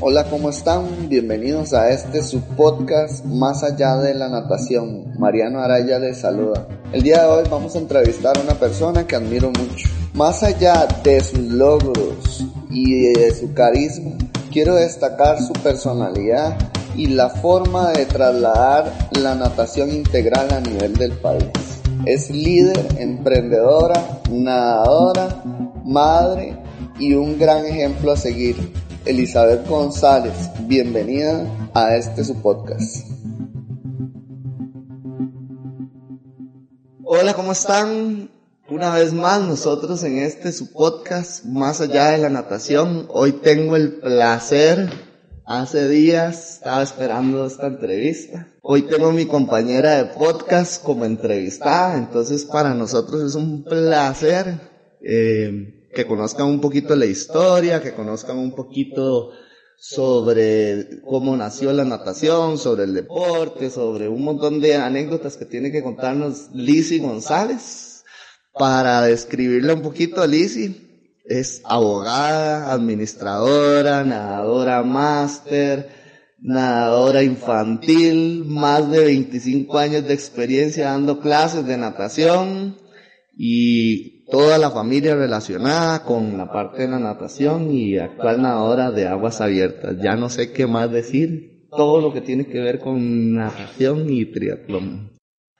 Hola, ¿cómo están? Bienvenidos a este su podcast Más allá de la natación. Mariano Araya les saluda. El día de hoy vamos a entrevistar a una persona que admiro mucho. Más allá de sus logros y de su carisma, quiero destacar su personalidad y la forma de trasladar la natación integral a nivel del país. Es líder, emprendedora, nadadora, madre y un gran ejemplo a seguir. Elizabeth González, bienvenida a este su podcast. Hola, ¿cómo están? Una vez más nosotros en este su podcast, más allá de la natación. Hoy tengo el placer, hace días estaba esperando esta entrevista. Hoy tengo mi compañera de podcast como entrevistada, entonces para nosotros es un placer. Eh, que conozcan un poquito la historia, que conozcan un poquito sobre cómo nació la natación, sobre el deporte, sobre un montón de anécdotas que tiene que contarnos Lizzy González. Para describirla un poquito, Lizzy es abogada, administradora, nadadora máster, nadadora infantil, más de 25 años de experiencia dando clases de natación y toda la familia relacionada con la parte de la natación y actual nadadora de aguas abiertas. Ya no sé qué más decir, todo lo que tiene que ver con natación y triatlón.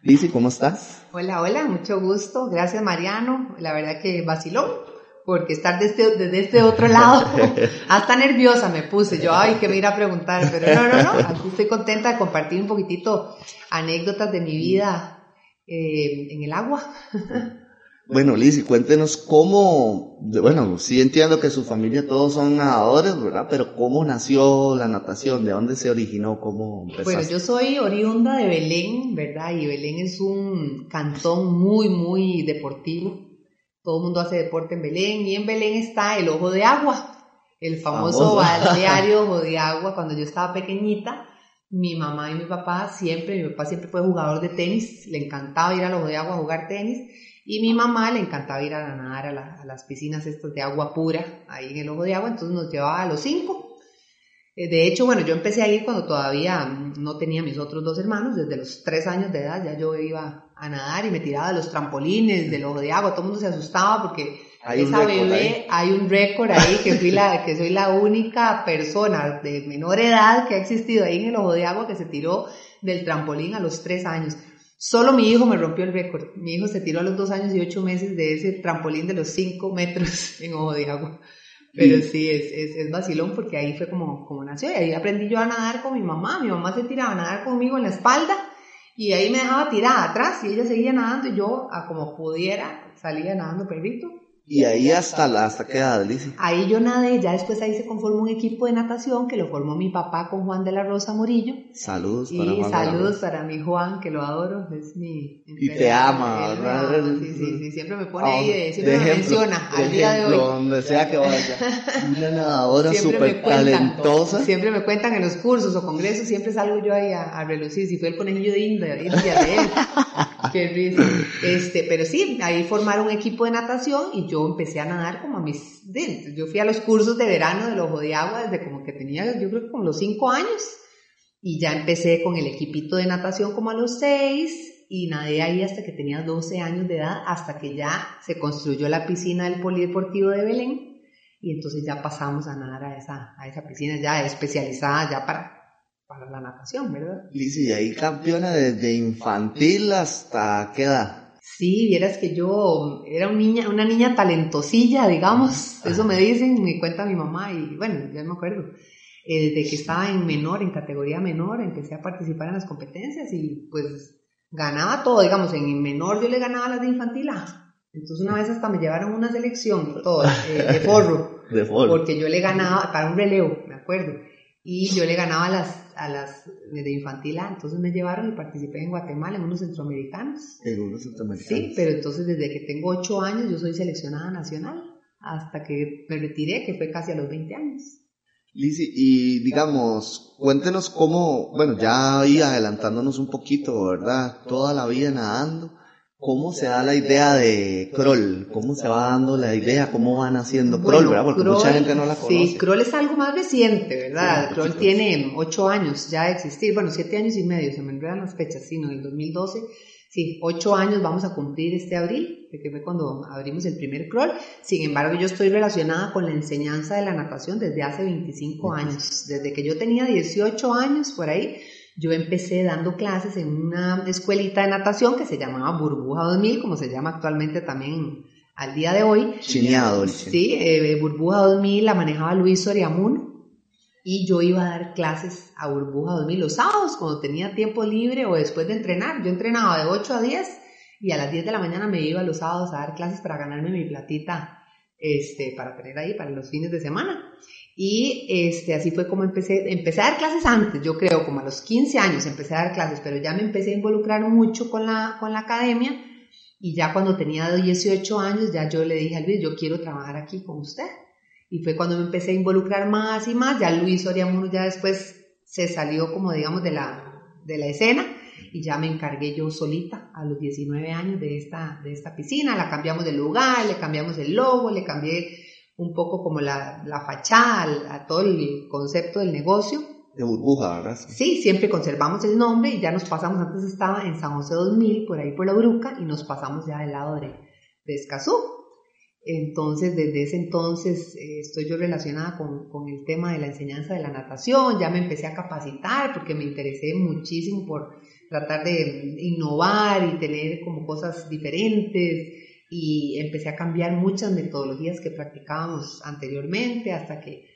Lizzy, ¿cómo estás? Hola, hola, mucho gusto. Gracias, Mariano. La verdad que vaciló, porque estar desde, desde este otro lado, hasta nerviosa me puse. Yo, ay, que me irá a preguntar, pero no, no, no. Aquí estoy contenta de compartir un poquitito anécdotas de mi vida eh, en el agua. Bueno, Liz, cuéntenos cómo, bueno, sí entiendo que su familia todos son nadadores, ¿verdad? Pero ¿cómo nació la natación? ¿De dónde se originó? ¿Cómo empezaste? Bueno, yo soy oriunda de Belén, ¿verdad? Y Belén es un cantón muy, muy deportivo. Todo el mundo hace deporte en Belén y en Belén está el Ojo de Agua, el famoso balneario Ojo de Agua. Cuando yo estaba pequeñita, mi mamá y mi papá siempre, mi papá siempre fue jugador de tenis, le encantaba ir al Ojo de Agua a jugar tenis y mi mamá le encantaba ir a nadar a, las piscinas estas de agua pura, ahí en el ojo de agua, entonces nos llevaba a los cinco. Eh, de hecho, bueno, yo empecé a ir cuando todavía no tenía mis otros dos hermanos, desde los tres años de edad ya yo iba a nadar y me tiraba de los trampolines, del ojo de agua, todo el mundo se asustaba porque hay esa bebé, hay un récord ahí que, fui la, que soy la única persona de menor edad que ha existido ahí en el ojo de agua que se tiró del trampolín a los tres años. Solo mi hijo me rompió el récord. Mi hijo se tiró a los dos años y ocho meses de ese trampolín de los cinco metros en ojo de agua. Pero sí, es, es, es, vacilón porque ahí fue como, como nació. Y ahí aprendí yo a nadar con mi mamá. Mi mamá se tiraba a nadar conmigo en la espalda y ahí me dejaba tirada atrás y ella seguía nadando y yo, a como pudiera, salía nadando perrito y ahí hasta, la, hasta qué edad, Ahí yo nadé, ya después ahí se conformó un equipo de natación que lo formó mi papá con Juan de la Rosa Morillo. Saludos para Juan saludos para mi Juan, que lo adoro, es mi... Y te ama, ¿verdad? Sí, sí, sí, siempre me pone ahí, siempre me menciona al día de hoy. Donde sea que vaya. Una nadadora súper talentosa. Siempre me cuentan en los cursos o congresos, siempre salgo yo ahí a, relucir, si fue el conejillo de India, de él. Qué risa. Este, pero sí, ahí formaron un equipo de natación y yo empecé a nadar como a mis... Yo fui a los cursos de verano del Ojo de Agua desde como que tenía, yo creo que como los cinco años. Y ya empecé con el equipito de natación como a los seis y nadé ahí hasta que tenía 12 años de edad, hasta que ya se construyó la piscina del Polideportivo de Belén y entonces ya pasamos a nadar a esa, a esa piscina ya especializada ya para, para la natación, ¿verdad? Liz, y ahí campeona desde infantil hasta qué edad? Sí, vieras que yo era una niña, una niña talentosilla, digamos, eso me dicen, me cuenta mi mamá y bueno, ya me acuerdo. Eh, desde que estaba en menor, en categoría menor, empecé a participar en las competencias y pues ganaba todo, digamos, en menor yo le ganaba las de infantil. Ah, entonces una vez hasta me llevaron una selección, todo, eh, de forro, de forro, porque yo le ganaba para un relevo, me acuerdo y yo le ganaba a las, a las de infantil A, entonces me llevaron y participé en Guatemala en unos centroamericanos. En unos centroamericanos. Sí, pero entonces desde que tengo 8 años yo soy seleccionada nacional hasta que me retiré, que fue casi a los 20 años. Lizzy, y digamos, cuéntenos cómo, bueno, ya ahí adelantándonos un poquito, ¿verdad? Toda la vida nadando. ¿Cómo se da la idea de Kroll? ¿Cómo se va dando la idea? ¿Cómo van haciendo Kroll, verdad? Porque mucha gente no la conoce. Sí, Kroll es algo más reciente, ¿verdad? Kroll tiene ocho años ya de existir, bueno, siete años y medio, se me enredan las fechas, sí, ¿no? En el 2012, sí, ocho años vamos a cumplir este abril, que fue cuando abrimos el primer Kroll. Sin embargo, yo estoy relacionada con la enseñanza de la natación desde hace 25 años, desde que yo tenía 18 años por ahí yo empecé dando clases en una escuelita de natación que se llamaba Burbuja 2000, como se llama actualmente también al día de hoy. Chineado. Sí, eh, Burbuja 2000 la manejaba Luis Soriamun y yo iba a dar clases a Burbuja 2000 los sábados cuando tenía tiempo libre o después de entrenar. Yo entrenaba de 8 a 10 y a las 10 de la mañana me iba los sábados a dar clases para ganarme mi platita este, para tener ahí para los fines de semana. Y este, así fue como empecé, empecé a dar clases antes, yo creo, como a los 15 años empecé a dar clases, pero ya me empecé a involucrar mucho con la, con la academia. Y ya cuando tenía 18 años ya yo le dije a Luis, yo quiero trabajar aquí con usted. Y fue cuando me empecé a involucrar más y más, ya Luis Oriamuno ya después se salió como digamos de la, de la escena. Y ya me encargué yo solita a los 19 años de esta, de esta piscina, la cambiamos de lugar, le cambiamos el logo, le cambié un poco como la, la fachada a, todo el concepto del negocio. De burbuja, ¿verdad? Sí, siempre conservamos el nombre y ya nos pasamos, antes estaba en San José 2000, por ahí por la Bruca, y nos pasamos ya del lado de, de Escazú. Entonces, desde ese entonces eh, estoy yo relacionada con, con, el tema de la enseñanza de la natación, ya me empecé a capacitar porque me interesé muchísimo por tratar de innovar y tener como cosas diferentes y empecé a cambiar muchas metodologías que practicábamos anteriormente hasta que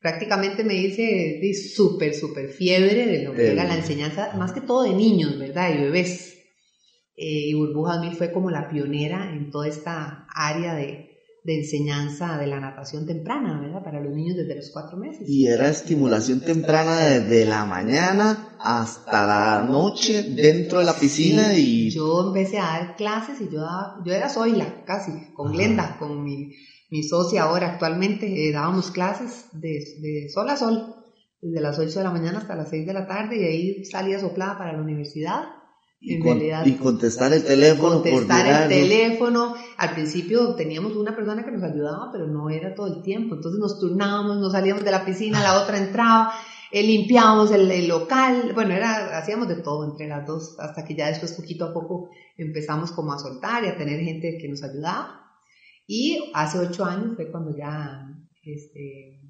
prácticamente me hice súper, súper fiebre de lo que era la enseñanza, más que todo de niños, ¿verdad? Y bebés. Eh, y Burbuja mí fue como la pionera en toda esta área de, de enseñanza de la natación temprana, ¿verdad? Para los niños desde los cuatro meses. Y era estimulación temprana desde la mañana hasta la noche dentro de la piscina y... Yo empecé a dar clases y yo daba, yo era Zoila, casi, con Glenda, con mi, mi socia ahora actualmente, eh, dábamos clases de, de sol a sol, desde las 8 de la mañana hasta las 6 de la tarde y ahí salía soplada para la universidad y, y contestar el teléfono. Contestar el teléfono. Al principio teníamos una persona que nos ayudaba, pero no era todo el tiempo. Entonces nos turnábamos, nos salíamos de la piscina, la otra entraba, eh, limpiábamos el, local. Bueno, era, hacíamos de todo entre las dos, hasta que ya después poquito a poco empezamos como a soltar y a tener gente que nos ayudaba. Y hace ocho años fue cuando ya este,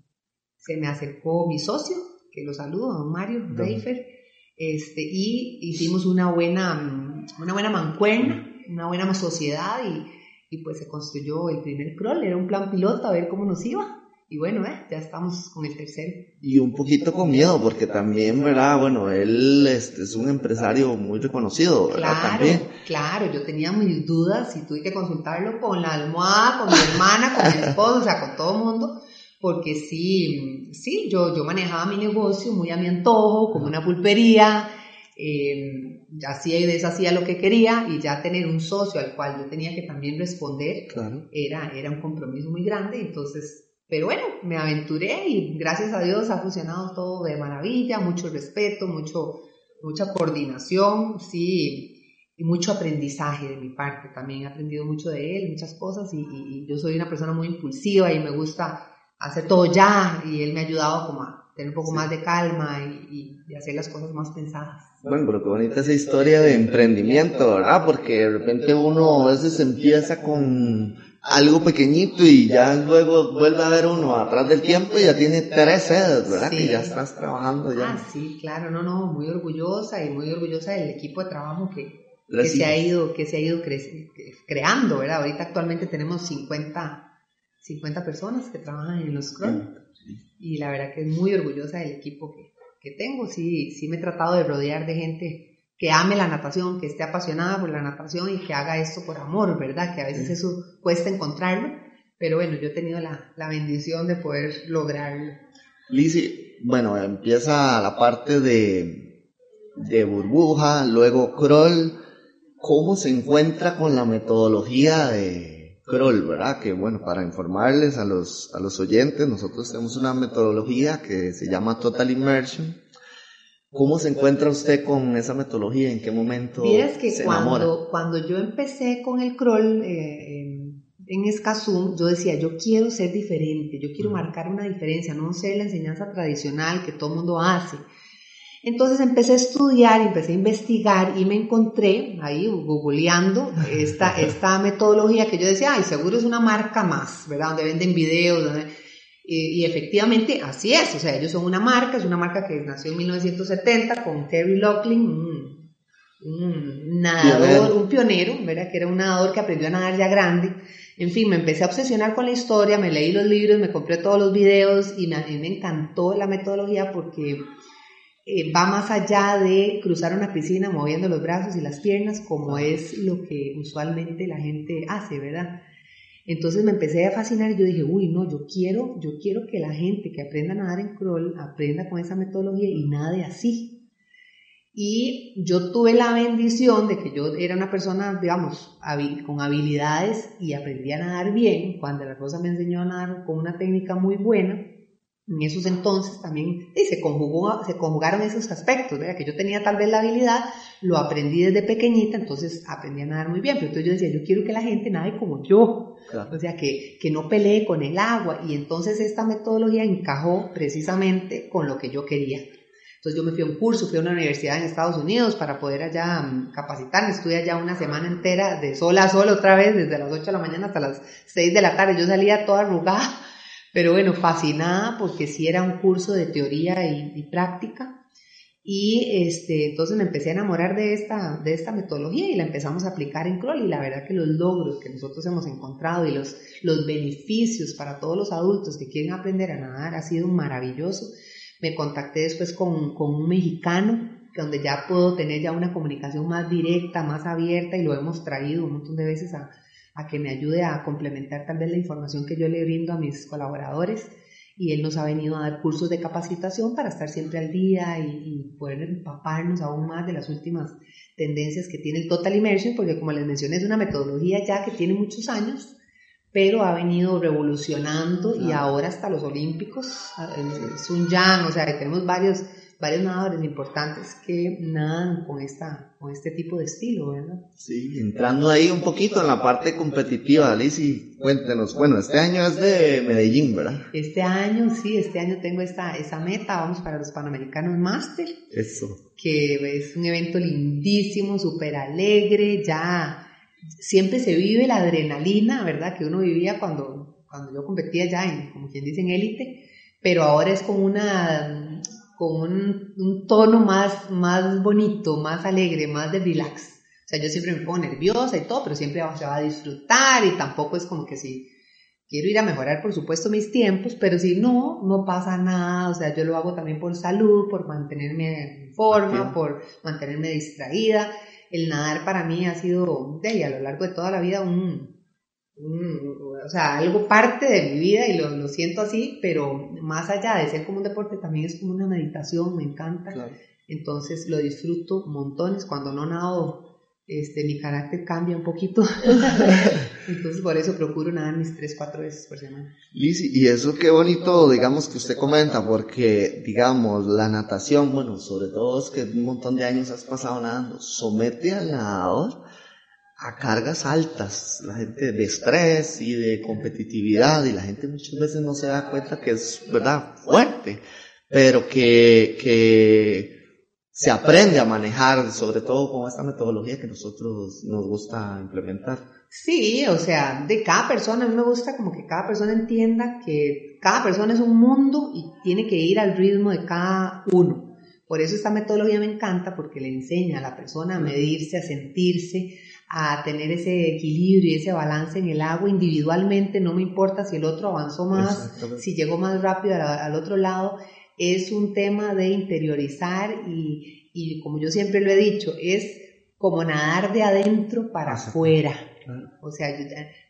se me acercó mi socio, que lo saludo, don Mario Reifer este, y hicimos una buena, una buena mancuerna, una buena sociedad y, y pues se construyó el primer crawl, era un plan piloto a ver cómo nos iba. Y bueno, eh, ya estamos con el tercero. Y un poquito con miedo, porque también, ¿verdad? Bueno, él este, es un empresario muy reconocido, ¿verdad? Claro, también. claro, yo tenía mis dudas y tuve que consultarlo con la almohada, con mi hermana, con mi esposo, o sea, con todo el mundo porque sí, sí, yo, yo manejaba mi negocio muy a mi antojo, como una pulpería, eh, hacía y deshacía lo que quería y ya tener un socio al cual yo tenía que también responder era, era un compromiso muy grande, entonces, pero bueno, me aventuré y gracias a Dios ha funcionado todo de maravilla, mucho respeto, mucho, mucha coordinación, sí, y mucho aprendizaje de mi parte, también he aprendido mucho de él, muchas cosas y, y yo soy una persona muy impulsiva y me gusta hacer todo ya y él me ha ayudado como a tener un poco más de calma y, hacer las cosas más pensadas. Bueno, pero qué bonita esa historia de emprendimiento, ¿verdad? Porque de repente uno a veces empieza con algo pequeñito y ya luego vuelve a ver uno atrás del tiempo y ya tiene tres sedes, ¿verdad? Que ya estás trabajando ya. Ah, sí, claro, no, no, muy orgullosa y muy orgullosa del equipo de trabajo que, que se ha ido, que se ha ido creando, ¿verdad? Ahorita actualmente tenemos 50 50 personas que trabajan en los Cron. Y la verdad que es muy orgullosa del equipo que, que, tengo. Sí, sí me he tratado de rodear de gente que ame la natación, que esté apasionada por la natación y que haga esto por amor, ¿verdad? Que a veces eso cuesta encontrarlo. Pero bueno, yo he tenido la, la bendición de poder lograrlo. Lizzie, bueno, empieza la parte de, de burbuja, luego crawl. ¿Cómo se encuentra con la metodología de, Kroll, ¿verdad? Que bueno, para informarles a los, a los oyentes, nosotros tenemos una metodología que se llama Total Immersion, ¿Cómo se encuentra usted con esa metodología? ¿En qué momento Vieras que se cuando, enamora? cuando yo empecé con el crawl eh, en, Escazú, yo decía, yo quiero ser diferente, yo quiero marcar una diferencia, no ser la enseñanza tradicional que todo el mundo hace. Entonces empecé a estudiar, empecé a investigar y me encontré ahí googleando esta, esta metodología que yo decía, ay, seguro es una marca más, ¿verdad? Donde venden videos, donde- y, y efectivamente así es, o sea, ellos son una marca, es una marca que nació en 1970 con Terry Loughlin, un, un nadador, un pionero, ¿verdad? Que era un nadador que aprendió a nadar ya grande. En fin, me empecé a obsesionar con la historia, me leí los libros, me compré todos los videos y me, a mí me encantó la metodología porque eh, va más allá de cruzar una piscina moviendo los brazos y las piernas, como es lo que usualmente la gente hace, ¿verdad? Entonces me empecé a fascinar y yo dije, uy, no, yo quiero, yo quiero que la gente que aprenda a nadar en crawl aprenda con esa metodología y nade así. Y yo tuve la bendición de que yo era una persona, digamos, con habilidades y aprendí a nadar bien. Cuando la Rosa me enseñó a nadar con una técnica muy buena, en esos entonces también se, conjugó, se conjugaron esos aspectos, ¿verdad? que yo tenía tal vez la habilidad, lo aprendí desde pequeñita, entonces aprendí a nadar muy bien, pero entonces yo decía, yo quiero que la gente nade como yo, Claro. o sea, que, que no pelee con el agua, y entonces esta metodología encajó precisamente con lo que yo quería. Entonces yo me fui a un curso, fui a una universidad en Estados Unidos para poder allá mm, capacitarme, estuve allá una semana entera de sol a sol otra vez, desde las 8 de la mañana hasta las 6 de la tarde, yo salía toda arrugada, pero bueno, fascinada porque sí era un curso de teoría y, práctica. Y este, entonces me empecé a enamorar de esta, de esta metodología y la empezamos a aplicar en crawl y la verdad que los logros que nosotros hemos encontrado y los, los beneficios para todos los adultos que quieren aprender a nadar ha sido maravilloso. Me contacté después con, con un mexicano donde ya puedo tener ya una comunicación más directa, más abierta y lo hemos traído un montón de veces a, a que me ayude a complementar tal vez la información que yo le brindo a mis colaboradores. Y él nos ha venido a dar cursos de capacitación para estar siempre al día y, y poder empaparnos aún más de las últimas tendencias que tiene el Total Immersion, porque como les mencioné es una metodología ya que tiene muchos años, pero ha venido revolucionando y ahora hasta los olímpicos, el Sun Yang, o sea, que tenemos varios, varios nadadores importantes que nadan con, esta, con este tipo de estilo, ¿verdad? Sí, entrando ahí un poquito en la parte competitiva, Alicia, cuéntenos. Bueno, este año es de Medellín, ¿verdad? Este año, sí, este año tengo esta, esa meta, vamos para los Panamericanos Master, Eso. que es un evento lindísimo, súper alegre, ya siempre se vive la adrenalina, ¿verdad? Que uno vivía cuando, cuando yo competía ya en, como quien dice, en élite, pero ahora es con una, con un, un tono más, más bonito, más alegre, más de relax. O sea, yo siempre me pongo nerviosa y todo, pero siempre se va a disfrutar y tampoco es como que si quiero ir a mejorar, por supuesto, mis tiempos, pero si no, no pasa nada. O sea, yo lo hago también por salud, por mantenerme en forma, Activa. por mantenerme distraída. El nadar para mí ha sido, de ahí, a lo largo de toda la vida, un- o sea, algo parte de mi vida y lo, lo siento así, pero más allá de ser como un deporte, también es como una meditación, me encanta. Claro. Entonces lo disfruto montones. Cuando no nado, este, mi carácter cambia un poquito. Entonces por eso procuro nadar mis 3, 4 veces por semana. Lizzy, y eso qué bonito, digamos, que usted comenta, porque, digamos, la natación, bueno, sobre todo es que un montón de años has pasado nadando, somete al nadador a cargas altas, la gente de estrés y de competitividad, y la gente muchas veces no se da cuenta que es, ¿verdad?, fuerte, pero que, que se aprende a manejar, sobre todo con esta metodología que nosotros nos gusta implementar. Sí, o sea, de cada persona, a mí me gusta como que cada persona entienda que cada persona es un mundo y tiene que ir al ritmo de cada uno. Por eso esta metodología me encanta porque le enseña a la persona a medirse, a sentirse, a tener ese equilibrio y ese balance en el agua. Individualmente, no me importa si el otro avanzó más, si llegó más rápido al, otro lado, es un tema de interiorizar y, y como yo siempre lo he dicho, es como nadar de adentro para afuera. O sea,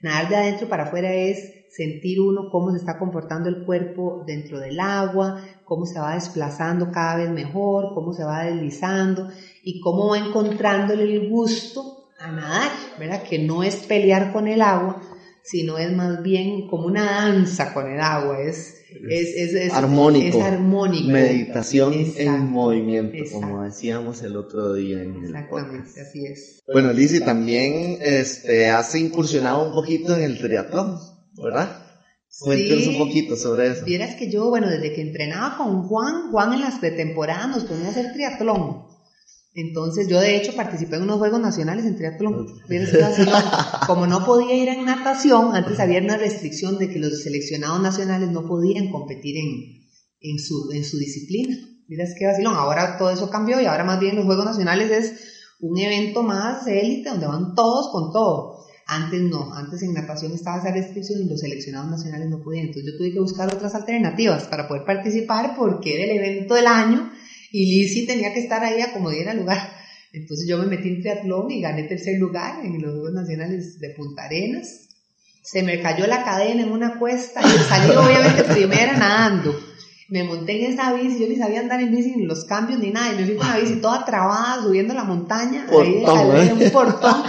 nadar de adentro para afuera es sentir uno cómo se está comportando el cuerpo dentro del agua, cómo se va desplazando cada vez mejor, cómo se va deslizando y cómo va encontrándole el gusto a nadar, ¿verdad? Que no es pelear con el agua, sino es más bien como una danza con el agua, es, es, es, armónico. Es armónico. Meditación en movimiento, como decíamos el otro día en Exactamente, así es. Bueno, Lizzy, también este, has incursionado un poquito en el triatlón, ¿verdad? Cuéntanos un poquito sobre eso. Vieras que yo, bueno, desde que entrenaba con Juan, Juan en las pretemporadas nos ponía a hacer triatlón. Entonces yo de hecho participé en unos Juegos Nacionales en triatlón. Como no podía ir en natación, antes había una restricción de que los seleccionados nacionales no podían competir en, en, su, en su disciplina. Miras qué vacilón. Ahora todo eso cambió y ahora más bien los Juegos Nacionales es un evento más élite donde van todos con todo. Antes no, antes en natación estaba esa restricción y los seleccionados nacionales no podían. Entonces yo tuve que buscar otras alternativas para poder participar porque era el evento del año y Lizzie tenía que estar ahí a como diera lugar. Entonces yo me metí en triatlón y gané tercer lugar en los Juegos Nacionales de Punta Arenas. Se me cayó la cadena en una cuesta y salí obviamente primera nadando. Me monté en esa bici, yo ni sabía andar en bici ni los cambios ni nada, y me fui con la bici toda trabada subiendo la montaña, ahí ¿eh? un portón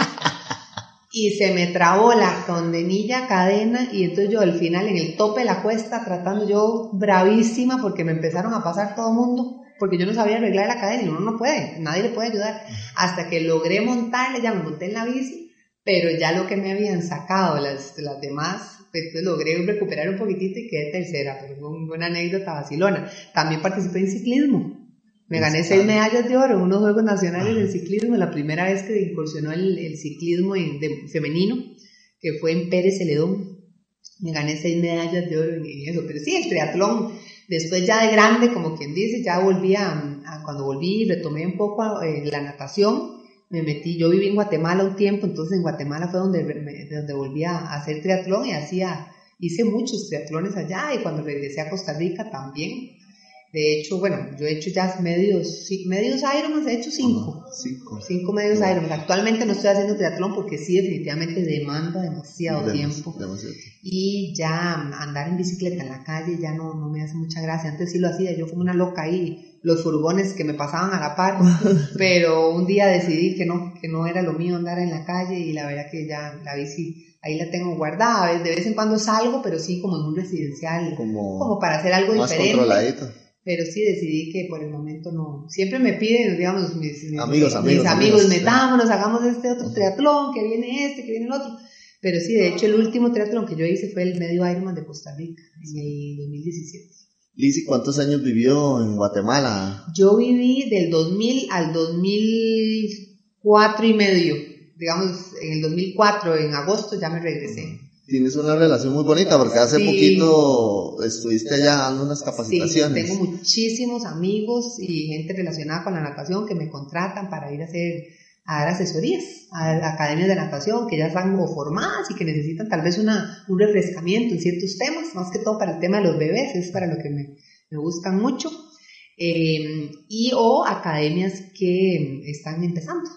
y se me trabó la condenilla cadena y entonces yo al final en el tope de la cuesta tratando yo bravísima porque me empezaron a pasar todo el mundo porque yo no sabía arreglar la cadena y uno no puede, nadie le puede ayudar. Hasta que logré montarle, ya me monté en la bici, pero ya lo que me habían sacado las, las demás, pues, pues logré recuperar un poquitito y quedé tercera, pero fue una anécdota vacilona. También participé en ciclismo. Me gané seis medallas de oro en unos Juegos Nacionales de Ciclismo, la primera vez que incursionó el, el ciclismo de, femenino, que fue en Pérez Celedón. Me gané seis medallas de oro en, eso. Pero sí, el triatlón Después ya de grande, como quien dice, ya volví a, cuando volví, retomé un poco eh, la natación, me metí, yo viví en Guatemala un tiempo, entonces en Guatemala fue donde, donde volví a hacer triatlón y hacía, hice muchos triatlones allá y cuando regresé a Costa Rica también de hecho, bueno, yo he hecho ya medios, medios Ironman, he hecho cinco. cinco. Cinco medios Ironman. Actualmente no estoy haciendo triatlón porque sí, definitivamente demanda demasiado tiempo. Y ya andar en bicicleta en la calle ya no, no me hace mucha gracia. Antes sí lo hacía, yo como una loca ahí, los furgones que me pasaban a la par. pero un día decidí que no, que no era lo mío andar en la calle y la verdad que ya la bici ahí la tengo guardada. De vez en cuando salgo, pero sí como en un residencial, como, como para hacer algo más diferente. Controladito pero sí decidí que por el momento no. Siempre me piden, digamos, mis, amigos, amigos, mis amigos, metámonos, hagamos este otro triatlón, que viene este, que viene el otro. Pero sí, de hecho, el último triatlón que yo hice fue el medio Ironman de Costa Rica, en el 2017. Lizzy, ¿cuántos años vivió en Guatemala? Yo viví del 2000 al 2004 y medio. Digamos, en el 2004, en agosto, ya me regresé tienes una relación muy bonita porque hace poquito estuviste allá dando unas capacitaciones. Sí, tengo muchísimos amigos y gente relacionada con la natación que me contratan para ir a hacer a dar asesorías a academias de natación que ya están formadas y que necesitan tal vez una, un refrescamiento en ciertos temas, más que todo para el tema de los bebés, es para lo que me, me gustan mucho, eh, y o academias que están empezando.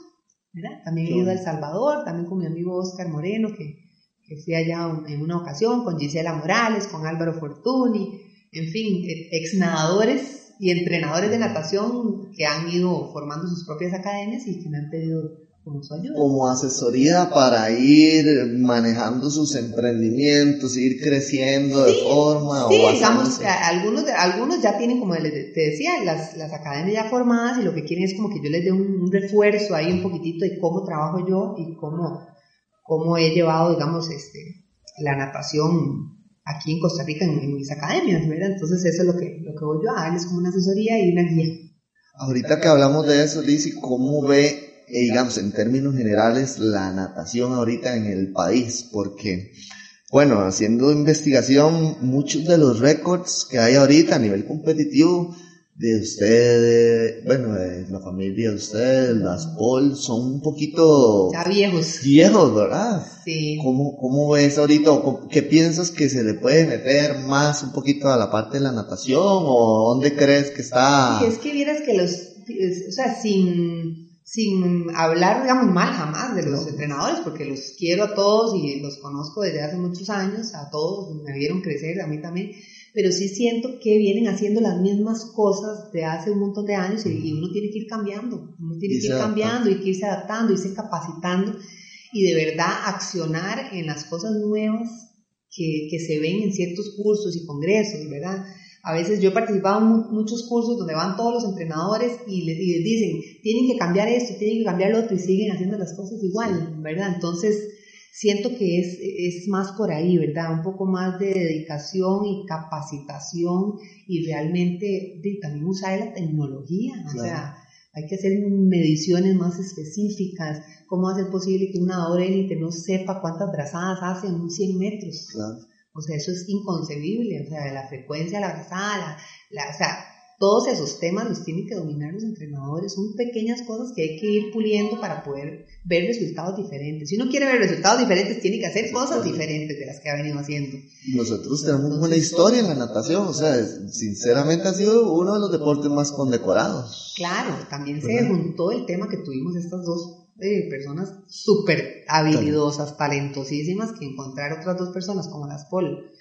¿verdad? También he ido a El Salvador, también con mi amigo Oscar Moreno, que que fui allá en una ocasión con Gisela Morales, con Álvaro Fortuny, en fin, e, ex nadadores y entrenadores de natación que han ido formando sus propias academias y que me han pedido como su ayuda. Como asesoría para ir manejando sus emprendimientos, ir creciendo de forma. Sí, digamos, algunos, algunos ya tienen, como te decía, las, las academias ya formadas y lo que quieren es como que yo les dé un refuerzo ahí un poquitito de cómo trabajo yo y cómo cómo he llevado, digamos, este, la natación aquí en Costa Rica en, mis academias, ¿verdad? Entonces eso es lo que, lo que voy yo a darles como una asesoría y una guía. Ahorita que hablamos de eso, Lizzy, ¿cómo ve, eh, digamos, en términos generales, la natación ahorita en el país? Porque, bueno, haciendo investigación, muchos de los récords que hay ahorita a nivel competitivo de ustedes, bueno, de la familia de ustedes, las Paul, son un poquito... Ya viejos. Viejos, ¿verdad? Sí. ¿Cómo, cómo ves ahorita? ¿Qué piensas que se le puede meter más un poquito a la parte de la natación? ¿O dónde crees que está...? Sí, es que vieras que los... O sea, sin, sin hablar, digamos, mal jamás de los entrenadores, porque los quiero a todos y los conozco desde hace muchos años, a todos, me vieron crecer, a mí también pero sí siento que vienen haciendo las mismas cosas de hace un montón de años y, uno tiene que ir cambiando, uno tiene que ir cambiando y que irse adaptando, irse capacitando. y de verdad accionar en las cosas nuevas que, que se ven en ciertos cursos y congresos, ¿verdad? A veces yo he participado en muchos cursos donde van todos los entrenadores y les, dicen, tienen que cambiar esto, tienen que cambiar lo otro y siguen haciendo las cosas igual, ¿verdad? Entonces, siento que es, es más por ahí, ¿verdad? Un poco más de dedicación y capacitación y realmente también usar la tecnología, o sea, hay que hacer mediciones más específicas, cómo hacer posible que una hora élite no sepa cuántas brazadas hace en 100 metros. Claro. O sea, eso es inconcebible, o sea, la frecuencia, la brazada, la, o sea, todos esos temas los tienen que dominar los entrenadores. Son pequeñas cosas que hay que ir puliendo para poder ver resultados diferentes. Si uno quiere ver resultados diferentes, tiene que hacer cosas diferentes de las que ha venido haciendo. Nosotros tenemos una historia en la natación, o sea, sinceramente ha sido uno de los deportes más condecorados. Claro, también se juntó el tema que tuvimos estas dos de personas súper habilidosas, talentosísimas, que encontrar otras dos personas como las Paul,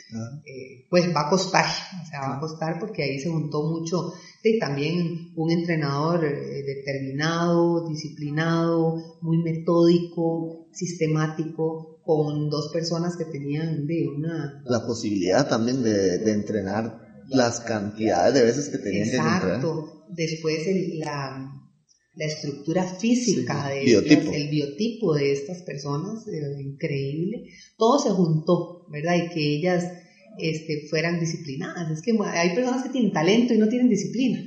eh, pues va a costar, o sea, va a costar porque ahí se juntó mucho, y también un entrenador eh, determinado, disciplinado, muy metódico, sistemático, con dos personas que tenían de una... La posibilidad también de, entrenar las cantidades de veces que tenían que entrenar. Exacto, después el, la la estructura física de el biotipo de estas personas, era increíble. Todo se juntó, ¿verdad? Y que ellas este, fueran disciplinadas. Es que hay personas que tienen talento y no tienen disciplina.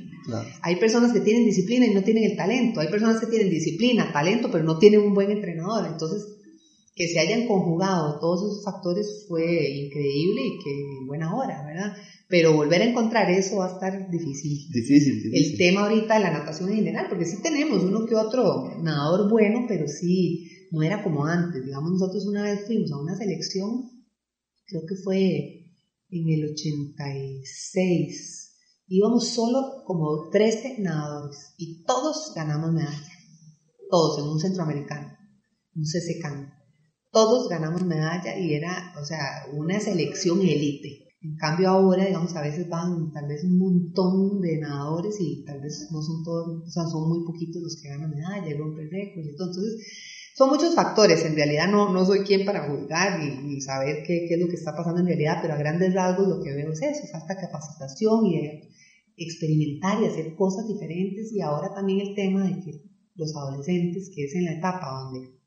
Hay personas que tienen disciplina y no tienen el talento. Hay personas que tienen disciplina, talento, pero no tienen un buen entrenador. Entonces, que se hayan conjugado todos esos factores fue increíble y que buena hora, ¿verdad? Pero volver a encontrar eso va a estar difícil. Difícil, difícil. El tema ahorita de la natación en general, porque sí tenemos uno que otro nadador bueno, pero sí no era como antes. Digamos, nosotros una vez fuimos a una selección, creo que fue en el 86. Íbamos solo como 13 nadadores y todos ganamos medalla. Todos en un centroamericano, un CCCAN. Todos ganamos medalla y era, o sea, una selección élite en cambio ahora, digamos, a veces van tal vez un montón de nadadores y tal vez no son todos, o sea, son muy poquitos los que ganan medalla y rompen récords y. Entonces, son muchos factores. En realidad no, no soy quien para juzgar ni, saber qué, qué, es lo que está pasando en realidad, pero a grandes rasgos lo que veo es eso, falta capacitación y experimentar y hacer cosas diferentes y ahora también el tema de que los adolescentes, que es en la etapa donde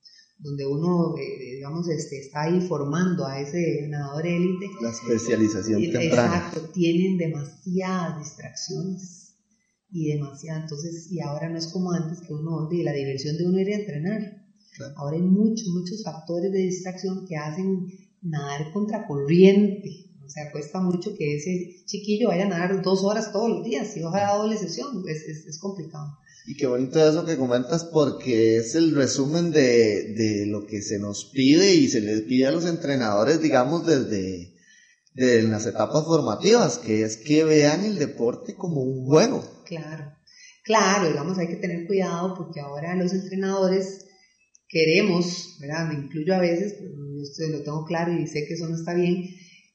donde uno, eh, digamos, este, está ahí formando a ese nadador élite. La especialización temprana. Exacto, tienen demasiadas distracciones y demasiadas, entonces, y ahora no es como antes que uno, de la diversión de uno ir a entrenar. Ahora hay muchos, muchos factores de distracción que hacen nadar contracorriente. O sea, cuesta mucho que ese chiquillo vaya a nadar dos horas todos los días. Si ojalá doble sesión, es, es, es complicado. Y qué bonito eso que comentas porque es el resumen de, de, lo que se nos pide y se les pide a los entrenadores, digamos, desde, desde las etapas formativas, que es que vean el deporte como un juego. Claro, claro, digamos, hay que tener cuidado porque ahora los entrenadores queremos, ¿verdad? Me incluyo a veces, yo lo tengo claro y sé que eso no está bien,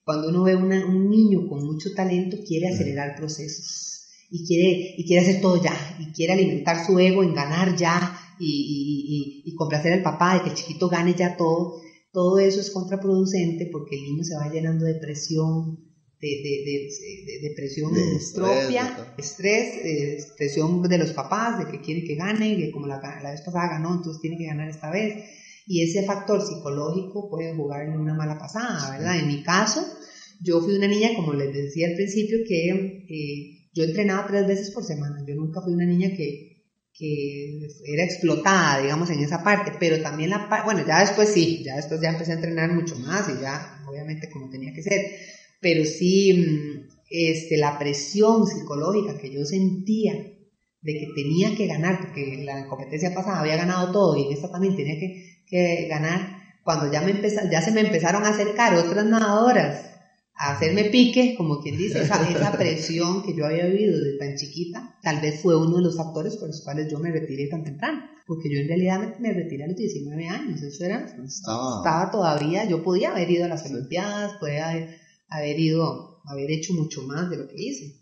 cuando uno ve un niño con mucho talento quiere acelerar procesos y quiere, y quiere hacer todo ya, y quiere alimentar su ego en ganar ya, y, y, y, complacer al papá de que el chiquito gane ya todo, todo eso es contraproducente porque el niño se va llenando de presión, de, de, de, depresión propia, estrés, presión de los papás, de que quiere que gane, que como la, la, vez pasada ganó, entonces tiene que ganar esta vez. Y ese factor psicológico puede jugarle una mala pasada, ¿verdad? En mi caso, yo fui una niña, como les decía al principio, que eh, yo entrenaba tres veces por semana, yo nunca fui una niña que, que era explotada, digamos, en esa parte, pero también la parte, bueno, ya después sí, ya después ya empecé a entrenar mucho más y ya, obviamente, como tenía que ser, pero sí, mm, este, la presión psicológica que yo sentía de que tenía que ganar, porque la competencia pasada había ganado todo y en esta también tenía que, que ganar, cuando ya, me ya se me empezaron a acercar otras nadadoras a hacerme pique, como quien dice, esa, esa presión que yo había vivido desde tan chiquita, tal vez fue uno de los factores por los cuales yo me retiré tan temprano, porque yo en realidad me, retiré a los 19 años, eso era, estaba todavía, yo podía haber ido a las Olimpiadas, podía haber, ido, haber hecho mucho más de lo que hice,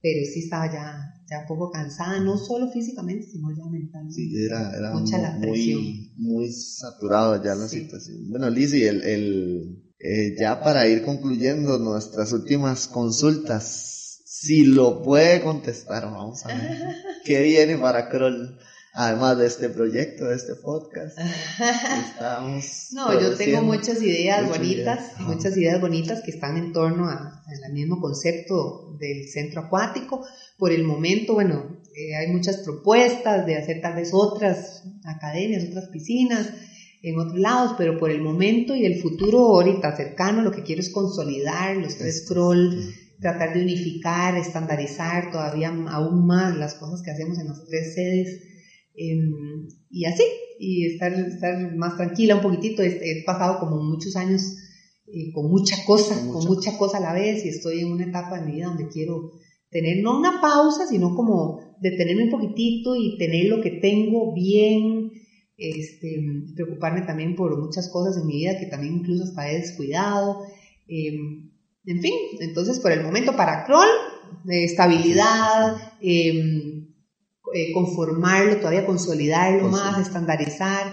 pero sí estaba ya, ya un poco cansada, no solo físicamente, sino ya mentalmente. Sí, era, era Mucha la presión. muy, muy saturado ya la Sí. situación. Bueno, el, el, eh, ya para ir concluyendo nuestras últimas consultas, si lo puede contestar, vamos a ver. ¿Qué viene para Kroll? Además de este proyecto, de este podcast. Estamos No, yo tengo muchas ideas muchas bonitas, ideas. Muchas ideas bonitas que están en torno al mismo concepto del centro acuático. Por el momento, bueno, eh, hay muchas propuestas de hacer tal vez otras academias, otras piscinas en otros lados, pero por el momento y el futuro ahorita cercano, lo que quiero es consolidar los tres crawl, tratar de unificar, estandarizar todavía aún más las cosas que hacemos en las tres sedes em, y así, y estar, estar más tranquila un poquitito. He, he pasado como muchos años eh, con mucha cosa, Con con mucha mucha, cosa a la vez y estoy en una etapa de mi vida donde quiero tener no una pausa, sino como detenerme un poquitito y tener lo que tengo bien, este, preocuparme también por muchas cosas en mi vida que también incluso hasta he descuidado. em, en fin, entonces por el momento para Kroll, eh, estabilidad, em, eh, conformarlo, todavía consolidarlo Consolidar. más, estandarizar.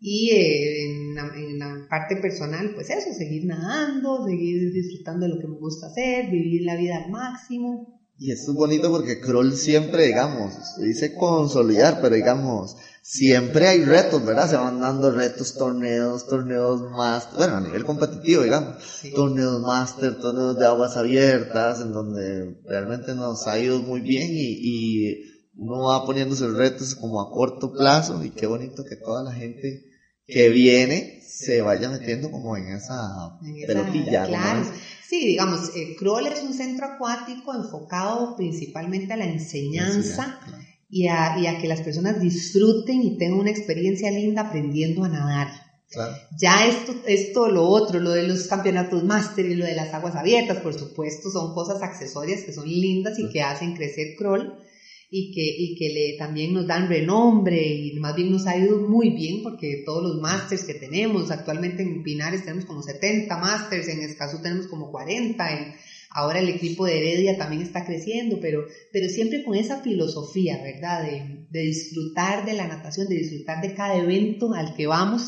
Y eh, en, la, en la parte personal, pues eso, seguir nadando, seguir disfrutando de lo que me gusta hacer, vivir la vida al máximo. Y esto es bonito porque Kroll siempre, digamos, dice consolidar, pero digamos, siempre hay retos, ¿verdad? Se van dando retos, torneos, torneos más, bueno, a nivel competitivo, digamos, Sí. torneos máster, torneos de aguas abiertas, en donde realmente nos ha ido muy bien y, y uno va poniéndose retos como a corto plazo y qué bonito que toda la gente que viene se vaya metiendo como en esa En esa- pelotilla, ¿no? claro. Sí, digamos, eh, Kroll es un centro acuático enfocado principalmente a la enseñanza Claro. Y a, y a que las personas disfruten y tengan una experiencia linda aprendiendo a nadar. Claro. Ya esto, esto, lo otro, lo de los campeonatos máster y lo de las aguas abiertas, por supuesto, son cosas accesorias que son lindas y que hacen crecer Kroll y que, y que le, también nos dan renombre y más bien nos ha ido muy bien porque todos los másters que tenemos, actualmente en Pinares tenemos como 70 másters, en Escazú tenemos como 40, en, ahora el equipo de Heredia también está creciendo, pero, pero siempre con esa filosofía, ¿verdad? De, de disfrutar de la natación, de disfrutar de cada evento al que vamos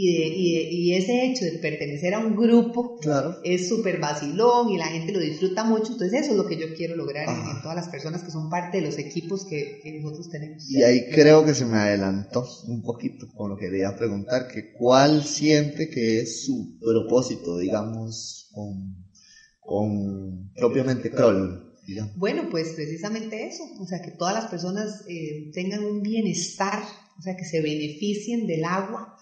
y, de, y, de- y ese hecho de pertenecer a un grupo Claro. es súper vacilón y la gente lo disfruta mucho, entonces eso es lo que yo quiero lograr en, todas las personas que son parte de los equipos que, que nosotros tenemos. Y ahí creo que se me adelantó un poquito con lo que quería preguntar, que cuál siente que es su propósito, digamos, con, con propiamente digamos. Bueno, pues precisamente eso, o sea, que todas las personas eh, tengan un bienestar, o sea, que se beneficien del agua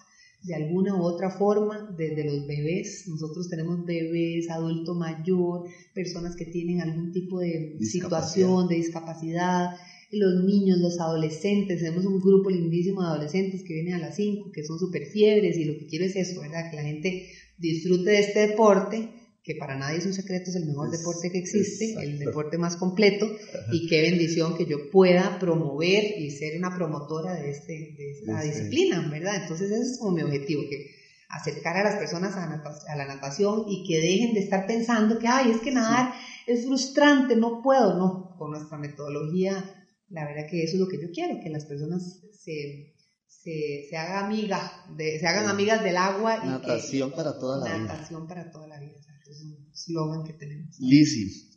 de alguna u otra forma, desde los bebés, nosotros tenemos bebés, adulto mayor, personas que tienen algún tipo de situación, de discapacidad, los niños, los adolescentes, tenemos un grupo lindísimo de adolescentes que vienen a las 5, que son súper fiebres y lo que quiero es eso, ¿verdad? Que la gente disfrute de este deporte, que para nadie es un secreto, es el mejor Es- deporte que existe, el deporte más completo, y qué bendición que yo pueda promover y ser una promotora de, este, de esta Sí, sí. disciplina, ¿verdad? Entonces ese es como mi objetivo, que acercar a las personas a, a la natación y que dejen de estar pensando que, ay, es que nadar es frustrante, no puedo, no, con nuestra metodología, la verdad que eso es lo que yo quiero, que las personas se, se, se hagan amiga de, se hagan amigas del agua y Natación para toda la vida. natación para toda la vida, es un slogan que tenemos. Lizzy,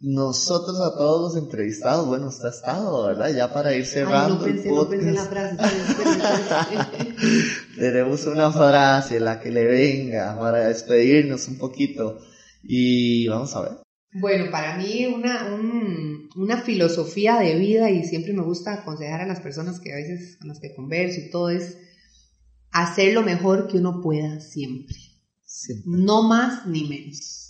nosotros a todos los entrevistados, bueno, está estado, ¿verdad? Ya para ir Ay, cerrando no pensé, el no pensé en la podcast, frase. tenemos una frase, la que le venga, para despedirnos un poquito. Y vamos a ver. Bueno, para mí una, un- una filosofía de vida y siempre me gusta aconsejar a las personas que a veces con las que converso y todo es hacer lo mejor que uno pueda siempre, Siempre. no más ni menos.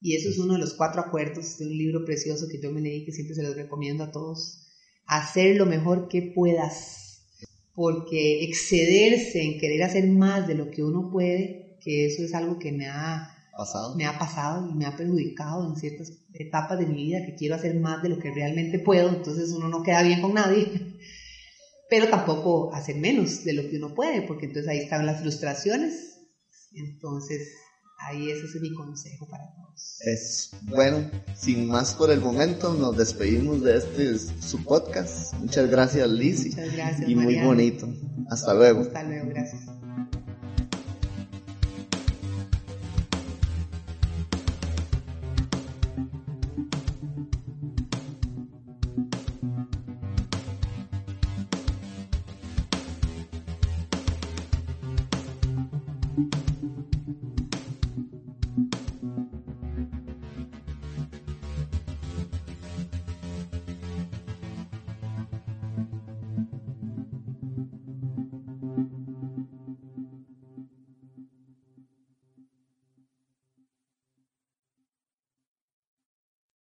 Y eso es uno de los cuatro acuerdos de un libro precioso que yo me leí que siempre se los recomiendo a todos. Hacer lo mejor que puedas, porque excederse en querer hacer más de lo que uno puede, que eso es algo que me ha Pasado. me ha pasado y me ha perjudicado en ciertas etapas de mi vida que quiero hacer más de lo que realmente puedo, entonces uno no queda bien con nadie, pero tampoco hacer menos de lo que uno puede, porque entonces ahí están las frustraciones, entonces Ahí ese es mi consejo para todos. Es bueno, sin más por el momento, nos despedimos de este su podcast. Muchas gracias, Liz. Muchas gracias. Y muy bonito. Hasta luego. Hasta luego, gracias.